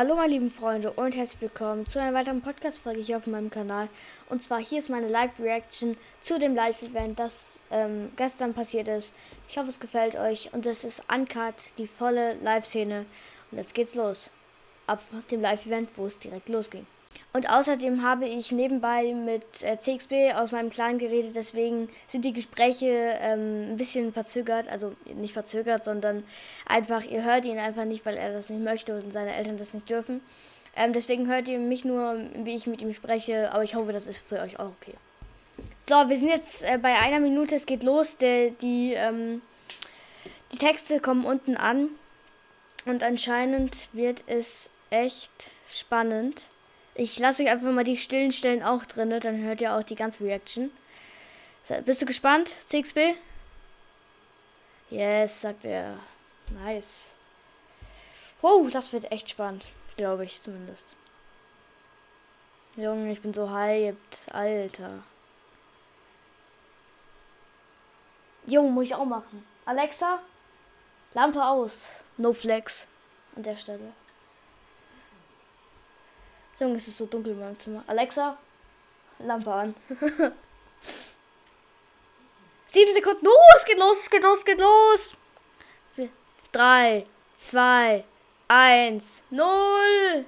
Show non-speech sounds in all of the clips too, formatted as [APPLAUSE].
Hallo meine lieben Freunde und herzlich willkommen zu einer weiteren Podcast-Folge hier auf meinem Kanal. Und zwar hier ist meine Live-Reaction zu dem Live-Event, das ähm, gestern passiert ist. Ich hoffe es gefällt euch und das ist Uncut, die volle Live-Szene. Und jetzt geht's los. Ab dem Live-Event, wo es direkt losging. Und außerdem habe ich nebenbei mit äh, CXB aus meinem Clan geredet, deswegen sind die Gespräche ähm, ein bisschen verzögert, also nicht verzögert, sondern einfach, ihr hört ihn einfach nicht, weil er das nicht möchte und seine Eltern das nicht dürfen. Ähm, deswegen hört ihr mich nur, wie ich mit ihm spreche, aber ich hoffe, das ist für euch auch okay. So, wir sind jetzt äh, bei einer Minute, es geht los, der, die, ähm, die Texte kommen unten an und anscheinend wird es echt spannend. Ich lasse euch einfach mal die stillen Stellen auch drin, dann hört ihr auch die ganze Reaction. Bist du gespannt, CXB? Yes, sagt er. Nice. Oh, das wird echt spannend. Glaube ich zumindest. Junge, ich bin so hyped. Alter. Jo, muss ich auch machen. Alexa, Lampe aus. No flex. An der Stelle. Junge, es ist so dunkel in meinem Zimmer. Alexa, Lampe an. [LAUGHS] Sieben Sekunden. Uh, es geht los, es geht los, es geht los. Drei, zwei, eins, null.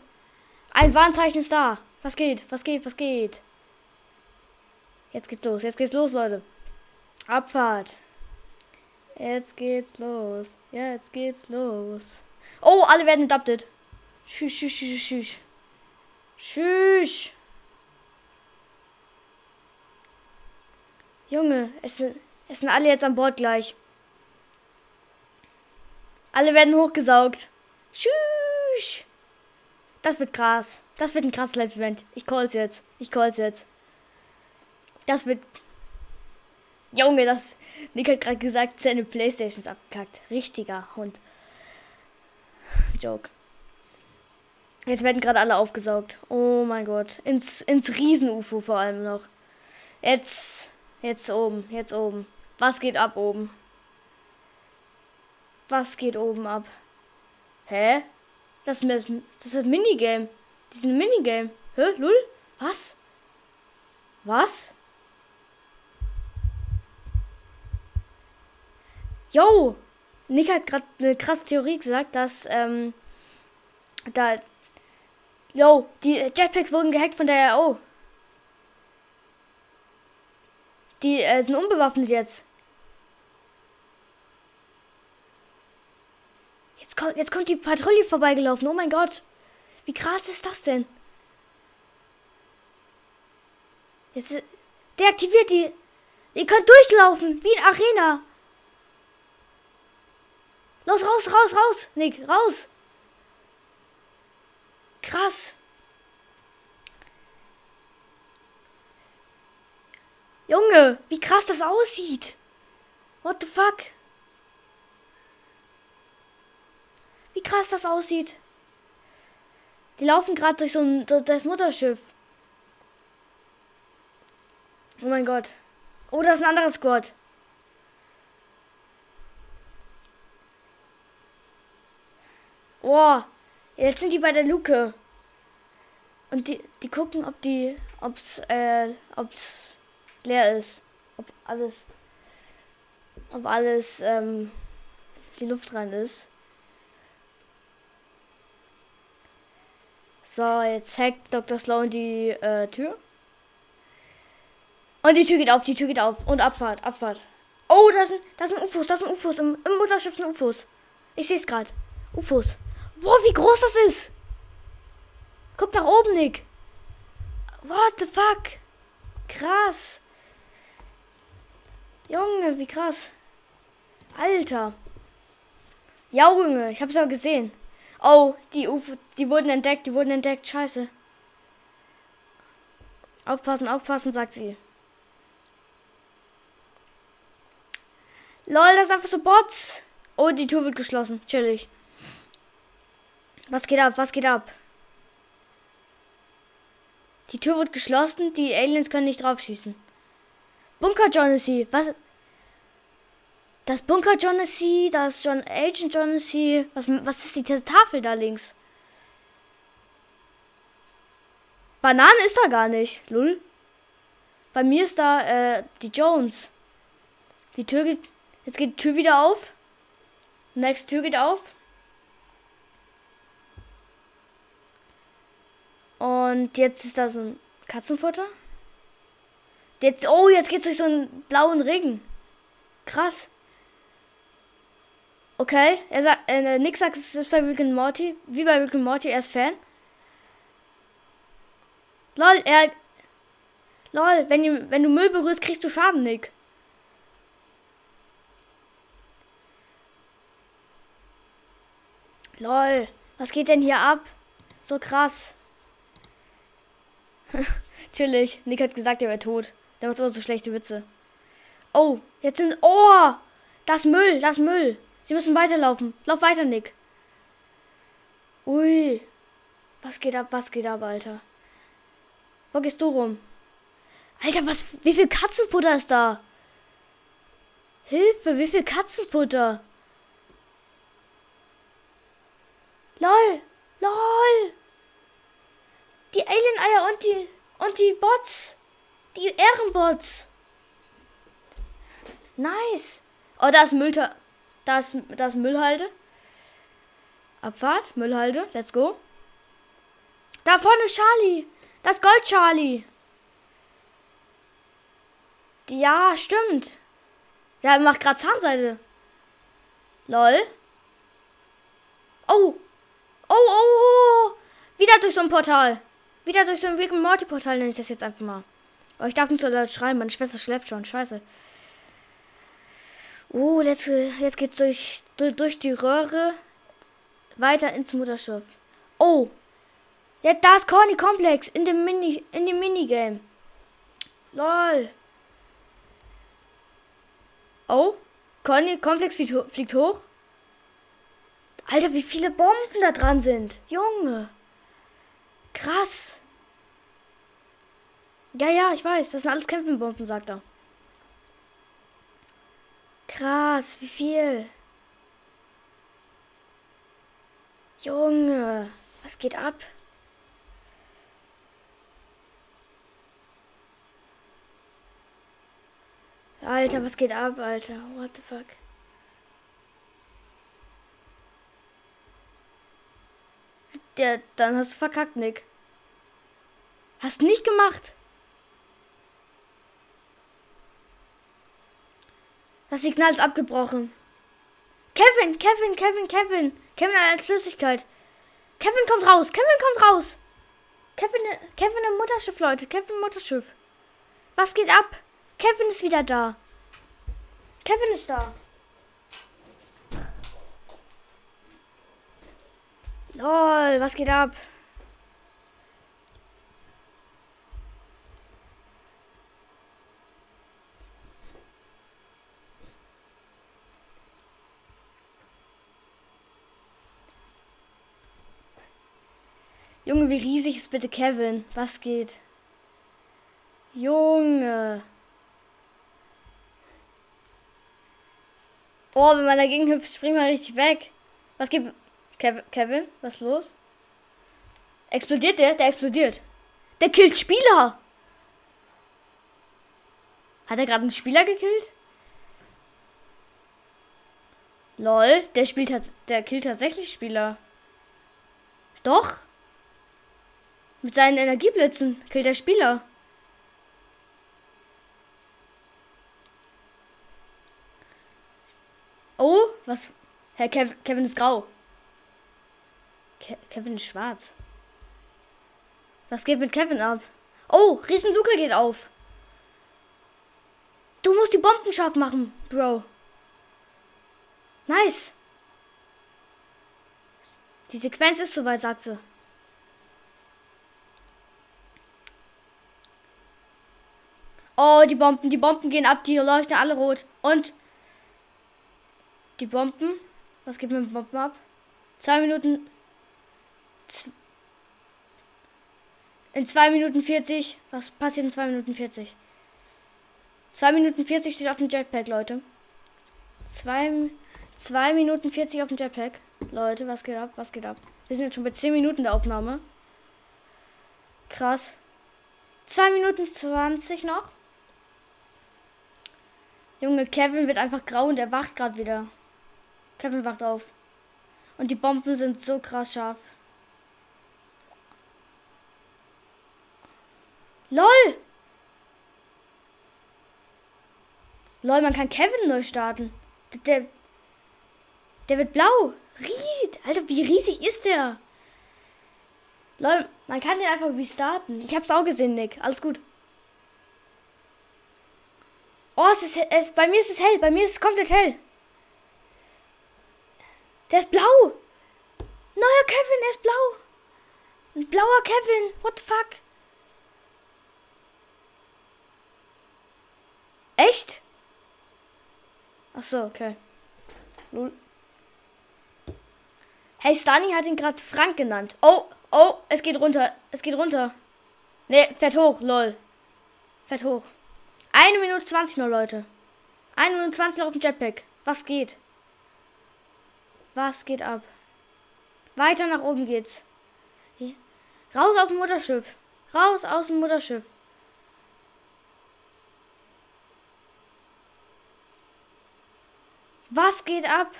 Ein Warnzeichen ist da. Was geht? Was geht? Was geht? Jetzt geht's los. Jetzt geht's los, Leute. Abfahrt. Jetzt geht's los. Jetzt geht's los. Oh, alle werden adopted. Tschüss, tschüss, tschüss, tschüss. Tschüss. Junge, es sind, es sind alle jetzt an Bord gleich. Alle werden hochgesaugt. Tschüss. Das wird krass. Das wird ein krasses Live-Event. Ich call's jetzt. Ich call's jetzt. Das wird. Junge, das. Nick hat gerade gesagt, seine Playstations abgekackt. Richtiger Hund. Joke. Jetzt werden gerade alle aufgesaugt. Oh mein Gott. Ins, ins Riesen-UFO vor allem noch. Jetzt. Jetzt oben. Jetzt oben. Was geht ab oben? Was geht oben ab? Hä? Das ist, das ist ein Minigame. Das ist ein Minigame. Hä? Lull? Was? Was? Yo! Nick hat gerade eine krasse Theorie gesagt, dass ähm, da Yo, die Jetpacks wurden gehackt von der RO. Die äh, sind unbewaffnet jetzt. Jetzt kommt, jetzt kommt die Patrouille vorbeigelaufen. Oh mein Gott. Wie krass ist das denn? Jetzt äh, deaktiviert die. Ihr könnt durchlaufen, wie in Arena. Los, raus, raus, raus. Nick, raus. Krass. Junge, wie krass das aussieht. What the fuck? Wie krass das aussieht. Die laufen gerade durch so ein das Mutterschiff. Oh mein Gott. Oh, das ist ein anderes Squad. Oh, Jetzt sind die bei der Luke. Und die, die gucken, ob die, ob's, äh, ob's leer ist. Ob alles, ob alles, ähm, die Luft rein ist. So, jetzt hackt Dr. Sloan die äh, Tür. Und die Tür geht auf, die Tür geht auf. Und Abfahrt, Abfahrt. Oh, da sind, da sind UFOs, da sind UFOs. Im, im Mutterschiff sind UFOs. Ich sehe es gerade. UFOs. Boah, wie groß das ist. Guck nach oben, Nick. What the fuck? Krass. Junge, wie krass. Alter. Ja, Junge, ich hab's ja gesehen. Oh, die UFO, die wurden entdeckt, die wurden entdeckt. Scheiße. Aufpassen, aufpassen, sagt sie. Lol, das sind einfach so Bots. Oh, die Tür wird geschlossen. Chillig. Was geht ab? Was geht ab? Die Tür wird geschlossen, die Aliens können nicht draufschießen. Bunker Jonesy, was? Das Bunker Jonesy, das John Agent Jonesy. Was, was ist die Tafel da links? Bananen ist da gar nicht. Lull. Bei mir ist da äh, die Jones. Die Tür geht. Jetzt geht die Tür wieder auf. Next Tür geht auf. Und jetzt ist da so ein Katzenfutter. Jetzt, oh, jetzt geht's durch so einen blauen Regen. Krass. Okay, er sagt, äh, Nick sagt, es ist bei Rick and Morty. Wie bei Rick and Morty, er ist Fan. Lol, er. Lol, wenn, wenn du Müll berührst, kriegst du Schaden, Nick. Lol, was geht denn hier ab? So krass. [LAUGHS] Chillig. Nick hat gesagt, er wäre tot. Der macht immer so schlechte Witze. Oh, jetzt sind. Oh! Das Müll, das Müll. Sie müssen weiterlaufen. Lauf weiter, Nick. Ui. Was geht ab, was geht ab, Alter? Wo gehst du rum? Alter, was. Wie viel Katzenfutter ist da? Hilfe, wie viel Katzenfutter? LOL! LOL! Die Alien-Eier und die. und die Bots. Die Ehrenbots. Nice. Oh, da ist Müll. Da ist, da ist Müllhalde. Abfahrt, Müllhalde. Let's go. Da vorne ist Charlie. Das Gold Charlie. Ja, stimmt. Der macht gerade Zahnseide. Lol. Oh. Oh, oh, oh. Wieder durch so ein Portal. Wieder durch so ein Rick Morty Portal nenne ich das jetzt einfach mal. Oh, ich darf nicht so laut schreien. Meine Schwester schläft schon. Scheiße. Oh, jetzt, jetzt geht's durch, durch, durch die Röhre weiter ins Mutterschiff. Oh. Ja, da ist Corny Komplex in dem Mini in dem Minigame. Lol. Oh, Corny Komplex fliegt, fliegt hoch. Alter, wie viele Bomben da dran sind. Junge. Krass. Ja, ja, ich weiß. Das sind alles Kämpfenbomben, sagt er. Krass, wie viel? Junge, was geht ab? Alter, was geht ab, Alter? What the fuck? Der, dann hast du verkackt, Nick. Hast nicht gemacht. Das Signal ist abgebrochen. Kevin, Kevin, Kevin, Kevin. Kevin eine Flüssigkeit. Kevin kommt raus. Kevin kommt raus. Kevin, Kevin im Mutterschiff, Leute. Kevin im Mutterschiff. Was geht ab? Kevin ist wieder da. Kevin ist da. Lol, was geht ab? Junge, wie riesig ist bitte Kevin? Was geht? Junge. Oh, wenn man dagegen hüpft, springt man richtig weg. Was gibt. Kev Kevin, was ist los? Explodiert der? Der explodiert. Der killt Spieler. Hat er gerade einen Spieler gekillt? Lol, der spielt der killt tatsächlich Spieler. Doch. Mit seinen Energieblitzen killt der Spieler. Oh, was? Herr Kev Kevin ist grau. Ke Kevin ist schwarz. Was geht mit Kevin ab? Oh, Riesenluke geht auf. Du musst die Bomben scharf machen, Bro. Nice. Die Sequenz ist soweit, sagt sie. Oh, die Bomben, die Bomben gehen ab, die leuchten alle rot. Und die Bomben. Was geht mit den Bomben ab? Zwei Minuten. In zwei Minuten 40. Was passiert in zwei Minuten 40? Zwei Minuten 40 steht auf dem Jetpack, Leute. Zwei, zwei Minuten 40 auf dem Jetpack. Leute, was geht ab? Was geht ab? Wir sind jetzt schon bei 10 Minuten der Aufnahme. Krass. 2 Minuten 20 noch. Junge, Kevin wird einfach grau und er wacht gerade wieder. Kevin wacht auf. Und die Bomben sind so krass scharf. LOL! LOL, man kann Kevin neu starten. Der, der wird blau. Riesig. Alter, wie riesig ist der? LOL, man kann den einfach restarten. Ich hab's auch gesehen, Nick. Alles gut. Oh, es ist, es, bei mir ist es hell. Bei mir ist es komplett hell. Der ist blau. Neuer Kevin, er ist blau. Ein blauer Kevin. What the fuck? Echt? Ach so, okay. Lul. Hey, Stani hat ihn gerade Frank genannt. Oh, oh, es geht runter. Es geht runter. Ne, fährt hoch, lol. Fährt hoch. Eine Minute 20 noch, Leute. Eine Minute 20 noch auf dem Jetpack. Was geht? Was geht ab? Weiter nach oben geht's. Hier. Raus auf dem Mutterschiff. Raus aus dem Mutterschiff. Was geht ab?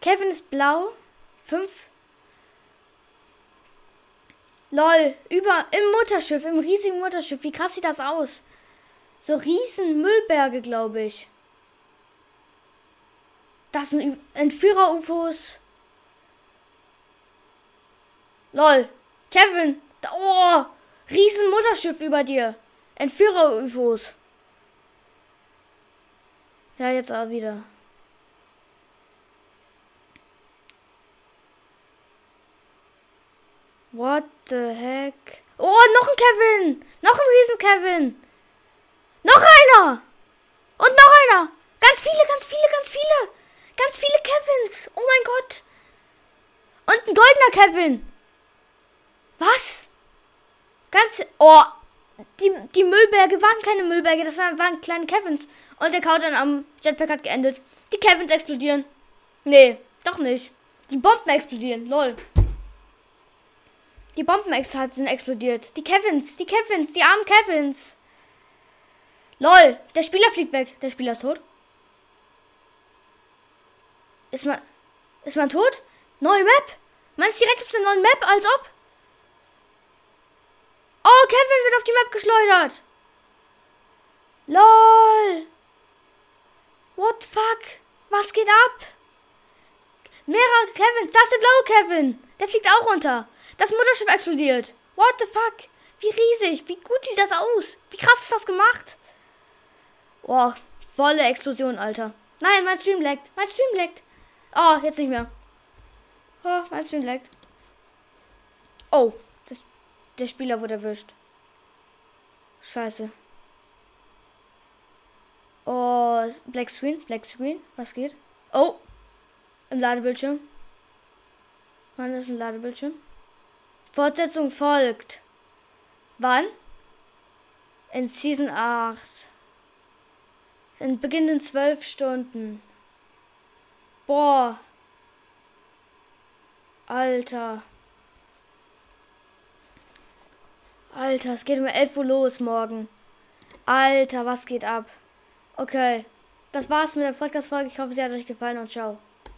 Kevin ist blau. Fünf. Lol, über im Mutterschiff, im riesigen Mutterschiff. Wie krass sieht das aus? So riesen Müllberge, glaube ich. Das sind Entführer-UFOs. Lol. Kevin. Oh. Riesen Mutterschiff über dir. Entführer-UFOs. Ja, jetzt aber wieder. What the heck? Oh, noch ein Kevin! Noch ein Riesen-Kevin! Noch einer! Und noch einer! Ganz viele, ganz viele, ganz viele! Ganz viele Kevins! Oh mein Gott! Und ein goldener Kevin! Was? Ganz. Oh! Die, die Müllberge waren keine Müllberge, das waren kleine Kevins. Und der Countdown am Jetpack hat geendet. Die Kevins explodieren. Nee, doch nicht. Die Bomben explodieren. Lol. Die Bomben sind explodiert. Die Kevins, die Kevins, die armen Kevins. Lol, der Spieler fliegt weg. Der Spieler ist tot. Ist man. Ist man tot? Neue Map? Meinst du direkt auf der neuen Map, als ob? Oh, Kevin wird auf die Map geschleudert. LOL. What the fuck? Was geht ab? Mehrere Kevins. Das ist der blaue Kevin. Der fliegt auch runter. Das Mutterschiff explodiert. What the fuck? Wie riesig. Wie gut sieht das aus? Wie krass ist das gemacht? Boah, volle Explosion, Alter. Nein, mein Stream leckt. Mein Stream leckt. Oh, jetzt nicht mehr. Oh, mein Stream leckt. Oh, der Spieler wurde erwischt. Scheiße. Oh, Black Screen, Black Screen. Was geht? Oh, im Ladebildschirm. Wann ist ein Ladebildschirm? Fortsetzung folgt. Wann? In Season 8. In beginnen zwölf Stunden. Boah. Alter. Alter, es geht um 11 Uhr los morgen. Alter, was geht ab? Okay. Das war's mit der Podcast-Folge. Ich hoffe, sie hat euch gefallen und ciao.